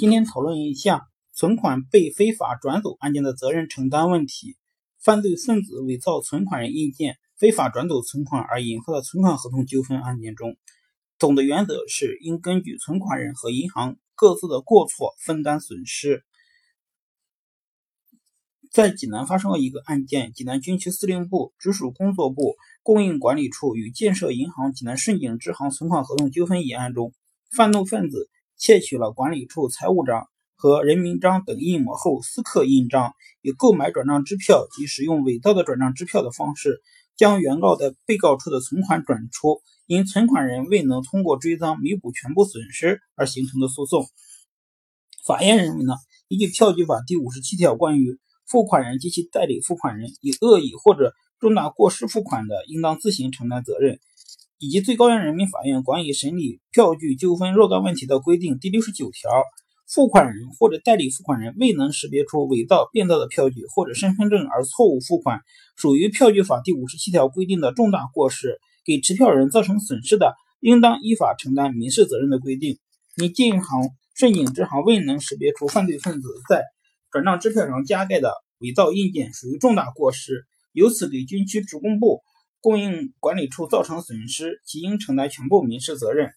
今天讨论一下存款被非法转走案件的责任承担问题。犯罪分子伪造存款人印鉴，非法转走存款而引发的存款合同纠纷案件中，总的原则是应根据存款人和银行各自的过错分担损失。在济南发生了一个案件：济南军区司令部直属工作部供应管理处与建设银行济南顺景支行存款合同纠纷一案中，犯罪分子。窃取了管理处财务章和人民章等印模后私刻印章，以购买转账支票及使用伪造的转账支票的方式，将原告的被告处的存款转出，因存款人未能通过追赃弥补全部损失而形成的诉讼。法院认为呢，依据票据法第五十七条关于付款人及其代理付款人以恶意或者重大过失付款的，应当自行承担责任。以及最高人民法院关于审理票据纠纷若干问题的规定第六十九条，付款人或者代理付款人未能识别出伪造、变造的票据或者身份证而错误付款，属于票据法第五十七条规定的重大过失，给持票人造成损失的，应当依法承担民事责任的规定。你建行、顺景支行未能识别出犯罪分子在转账支票上加盖的伪造印鉴，属于重大过失，由此给军区职工部。供应管理处造成损失，其应承担全部民事责任。